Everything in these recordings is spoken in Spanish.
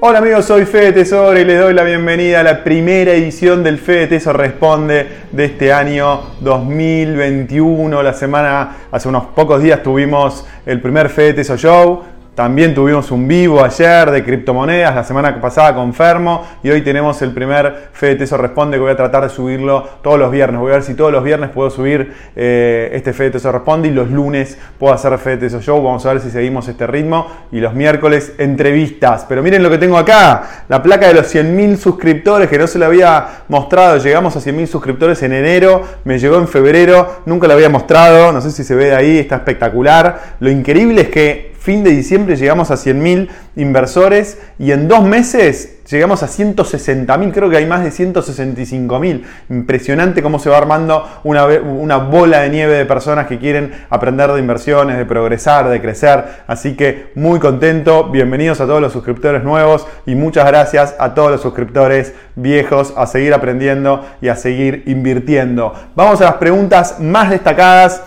Hola amigos, soy Fede Tesoro y les doy la bienvenida a la primera edición del Fede Tesoro Responde de este año 2021. La semana, hace unos pocos días tuvimos el primer Fede Tesoro Show. También tuvimos un vivo ayer de criptomonedas, la semana pasada con Fermo y hoy tenemos el primer Fede Teso Responde que voy a tratar de subirlo todos los viernes. Voy a ver si todos los viernes puedo subir eh, este Fede Teso Responde y los lunes puedo hacer Fede Teso Show. Vamos a ver si seguimos este ritmo y los miércoles entrevistas. Pero miren lo que tengo acá, la placa de los 100.000 suscriptores que no se la había mostrado. Llegamos a 100.000 suscriptores en enero, me llegó en febrero, nunca la había mostrado, no sé si se ve de ahí, está espectacular. Lo increíble es que fin de diciembre llegamos a 100.000 inversores y en dos meses llegamos a 160.000, creo que hay más de 165.000. Impresionante cómo se va armando una, una, bola de nieve de personas que quieren aprender de inversiones, de progresar, de crecer. Así que muy contento, bienvenidos a todos los suscriptores nuevos y muchas gracias a todos los suscriptores viejos a seguir aprendiendo y a seguir invirtiendo. Vamos a las preguntas más destacadas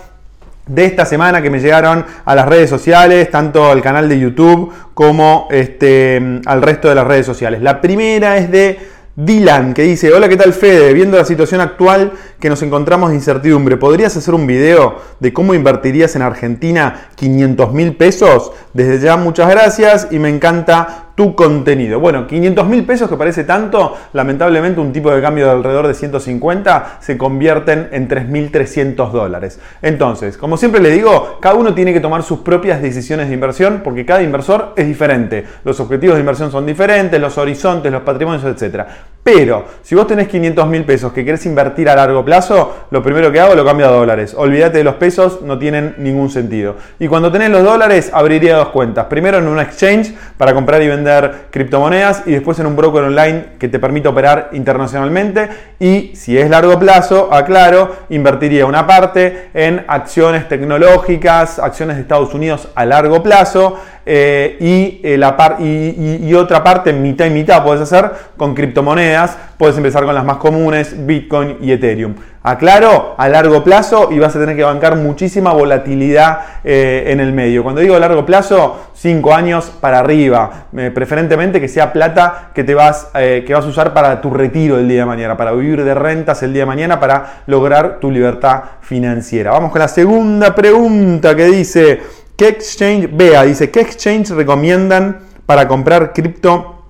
de esta semana que me llegaron a las redes sociales, tanto al canal de YouTube como este, al resto de las redes sociales. La primera es de Dylan, que dice, hola, ¿qué tal Fede? Viendo la situación actual que nos encontramos de incertidumbre, ¿podrías hacer un video de cómo invertirías en Argentina 500 mil pesos? Desde ya muchas gracias y me encanta tu contenido. Bueno, 500 mil pesos que parece tanto, lamentablemente un tipo de cambio de alrededor de 150 se convierten en 3.300 dólares. Entonces, como siempre le digo, cada uno tiene que tomar sus propias decisiones de inversión porque cada inversor es diferente. Los objetivos de inversión son diferentes, los horizontes, los patrimonios, etc. Pero, si vos tenés 500 mil pesos que querés invertir a largo plazo, lo primero que hago lo cambio a dólares. Olvídate de los pesos, no tienen ningún sentido. Y cuando tenés los dólares, abriría dos cuentas. Primero en un exchange para comprar y vender criptomonedas y después en un broker online que te permite operar internacionalmente. Y si es largo plazo, aclaro, invertiría una parte en acciones tecnológicas, acciones de Estados Unidos a largo plazo eh, y, eh, la par y, otra parte, mitad y mitad, puedes hacer con criptomonedas. Puedes empezar con las más comunes, Bitcoin y Ethereum. Aclaro, a largo plazo y vas a tener que bancar muchísima volatilidad eh, en el medio. Cuando digo largo plazo, 5 años para arriba. preferentemente que sea plata que, te vas, que vas a usar para tu retiro el día de mañana, para vivir de rentas el día de mañana, para lograr tu libertad financiera. Vamos con la segunda pregunta que dice... ¿Qué exchange, vea, dice, ¿qué exchange recomiendan para comprar cripto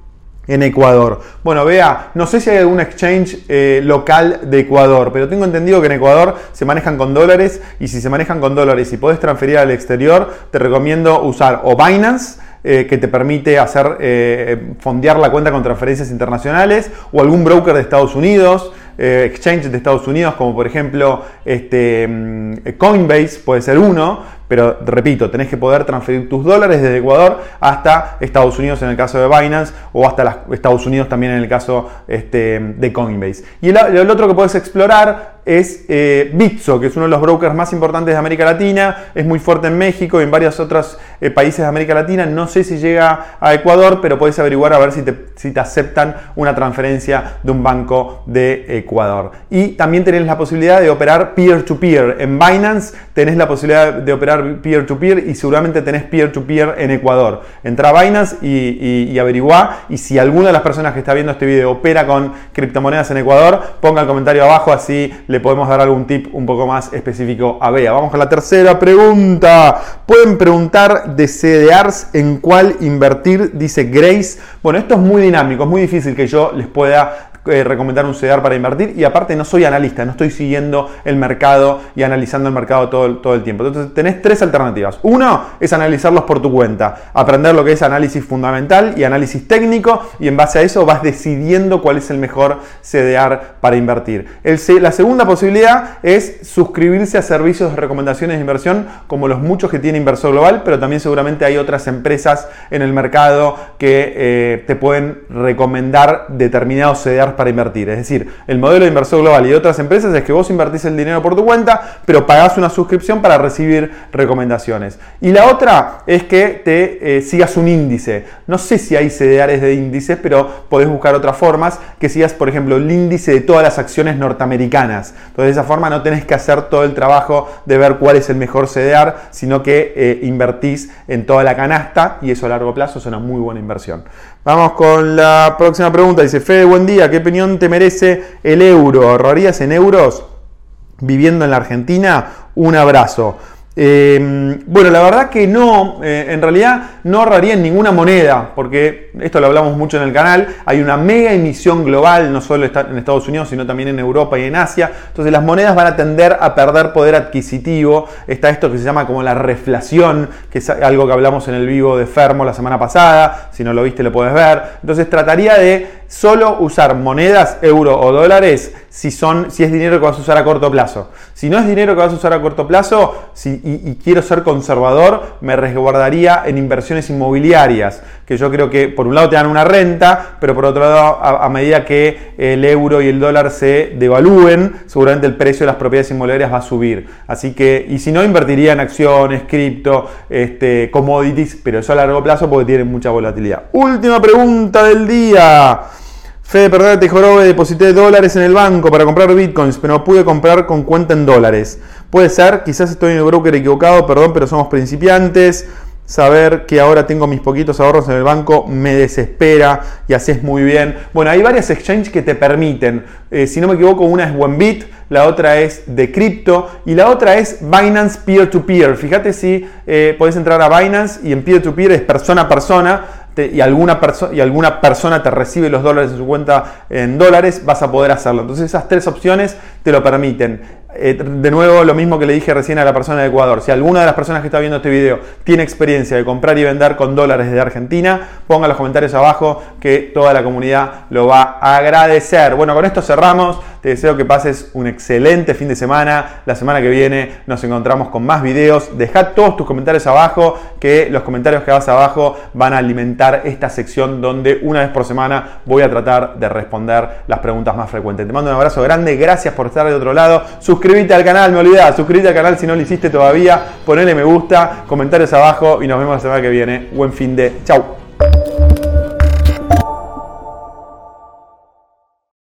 en Ecuador? Bueno, vea, no sé si hay algún exchange eh, local de Ecuador, pero tengo entendido que en Ecuador se manejan con dólares y si se manejan con dólares y puedes transferir al exterior, te recomiendo usar o Binance, eh, que te permite hacer eh, fondear la cuenta con transferencias internacionales o algún broker de Estados Unidos, exchange de Estados Unidos como por ejemplo este, mm, Coinbase puede ser uno, pero repito, tenés que poder transferir tus dólares desde Ecuador hasta Estados Unidos en el caso de Binance o hasta Estados Unidos también en el caso este, de Coinbase. Y el, otro que puedes explorar es eh, Bitso, que es uno de los brokers más importantes de América Latina, es muy fuerte en México y en varios otros eh, países de América Latina. No sé si llega a Ecuador, pero puedes averiguar a ver si te, si te aceptan una transferencia de un banco de Ecuador. Y también tenés la posibilidad de operar peer-to-peer. -peer. En Binance tenés la posibilidad de operar peer-to-peer y seguramente tenés peer-to-peer en Ecuador. Entra a Binance y, y, averigua y si alguna de las personas que está viendo este video opera con criptomonedas en Ecuador, ponga el comentario abajo así le podemos dar algún tip un poco más específico a Bea. Vamos con la tercera pregunta. Pueden preguntar de CDRs en cuál invertir, dice Grace. Bueno, esto es muy dinámico, es muy difícil que yo les pueda eh, recomendar un CDR para invertir y aparte no soy analista, no estoy siguiendo el mercado y analizando el mercado todo, todo el tiempo. Entonces tenés tres alternativas. Uno es analizarlos por tu cuenta, aprender lo que es análisis fundamental y análisis técnico y en base a eso vas decidiendo cuál es el mejor CDR para invertir. El, la segunda posibilidad es suscribirse a servicios de recomendaciones de inversión como los muchos que tiene Inversor Global, pero también seguramente hay otras empresas en el mercado que eh, te pueden recomendar determinados CDR para invertir. Es decir, el modelo de inversor global y de otras empresas es que vos invertís el dinero por tu cuenta, pero pagás una suscripción para recibir recomendaciones. Y la otra es que te eh, sigas un índice. No sé si hay CDRs de índices, pero podés buscar otras formas que sigas, por ejemplo, el índice de todas las acciones norteamericanas. Entonces, de esa forma no tenés que hacer todo el trabajo de ver cuál es el mejor CDR, sino que eh, invertís en toda la canasta y eso a largo plazo es una muy buena inversión. Vamos con la próxima pregunta. Dice, Fede, buen día. ¿Qué opinión te merece el euro? ¿Ahorrarías en euros viviendo en la Argentina? Un abrazo. Em, bueno, la verdad que no, eh, en realidad no ahorraría en ninguna moneda, porque esto lo hablamos mucho en el canal, hay una mega emisión global, no solo en Estados Unidos, sino también en Europa y en Asia, entonces las monedas van a tender a perder poder adquisitivo, está esto que se llama como la reflación, que es algo que hablamos en el vivo de Fermo la semana pasada, si no lo viste lo puedes ver, entonces trataría de solo usar monedas, euro o dólares si, son, si es dinero que vas a usar a corto plazo. Si no es dinero que vas a usar a corto plazo si, y, quiero ser conservador, me resguardaría en inversiones inmobiliarias, que yo creo que por un lado te dan una renta, pero por otro lado, a, medida que el euro y el dólar se devalúen, seguramente el precio de las propiedades inmobiliarias va a subir. Así que, y si no, invertiría en acciones, cripto, este, commodities, pero eso a largo plazo porque tienen mucha volatilidad. Última pregunta del día. Fede, perdón, te jorobe, deposité dólares en el banco para comprar bitcoins, pero no pude comprar con cuenta en dólares. Puede ser, quizás estoy en el broker equivocado, perdón, pero somos principiantes. Saber que ahora tengo mis poquitos ahorros en el banco me desespera y haces muy bien. Bueno, hay varias exchanges que te permiten. Eh, si no me equivoco, una es OneBit, la otra es de cripto y la otra es Binance Peer-to-Peer. Fíjate si eh, podés entrar a Binance y en peer-to-peer es persona a persona y, alguna y alguna persona te recibe los dólares en su cuenta en dólares, vas a poder hacerlo. Entonces esas tres opciones te lo permiten. Eh, de nuevo, lo mismo que le dije recién a la persona de Ecuador. Si alguna de las personas que está viendo este video tiene experiencia de comprar y vender con dólares de Argentina, ponga los comentarios abajo que toda la comunidad lo va a agradecer. Bueno, con esto cerramos. Te deseo que pases un excelente fin de semana. La semana que viene nos encontramos con más videos. Deja todos tus comentarios abajo, que los comentarios que vas abajo van a alimentar esta sección donde una vez por semana voy a tratar de responder las preguntas más frecuentes. Te mando un abrazo grande. Gracias por estar de otro lado. Suscríbete al canal, me olvidás. Suscríbete al canal si no lo hiciste todavía. Ponele me gusta, comentarios abajo y nos vemos la semana que viene. Buen fin de. Chau.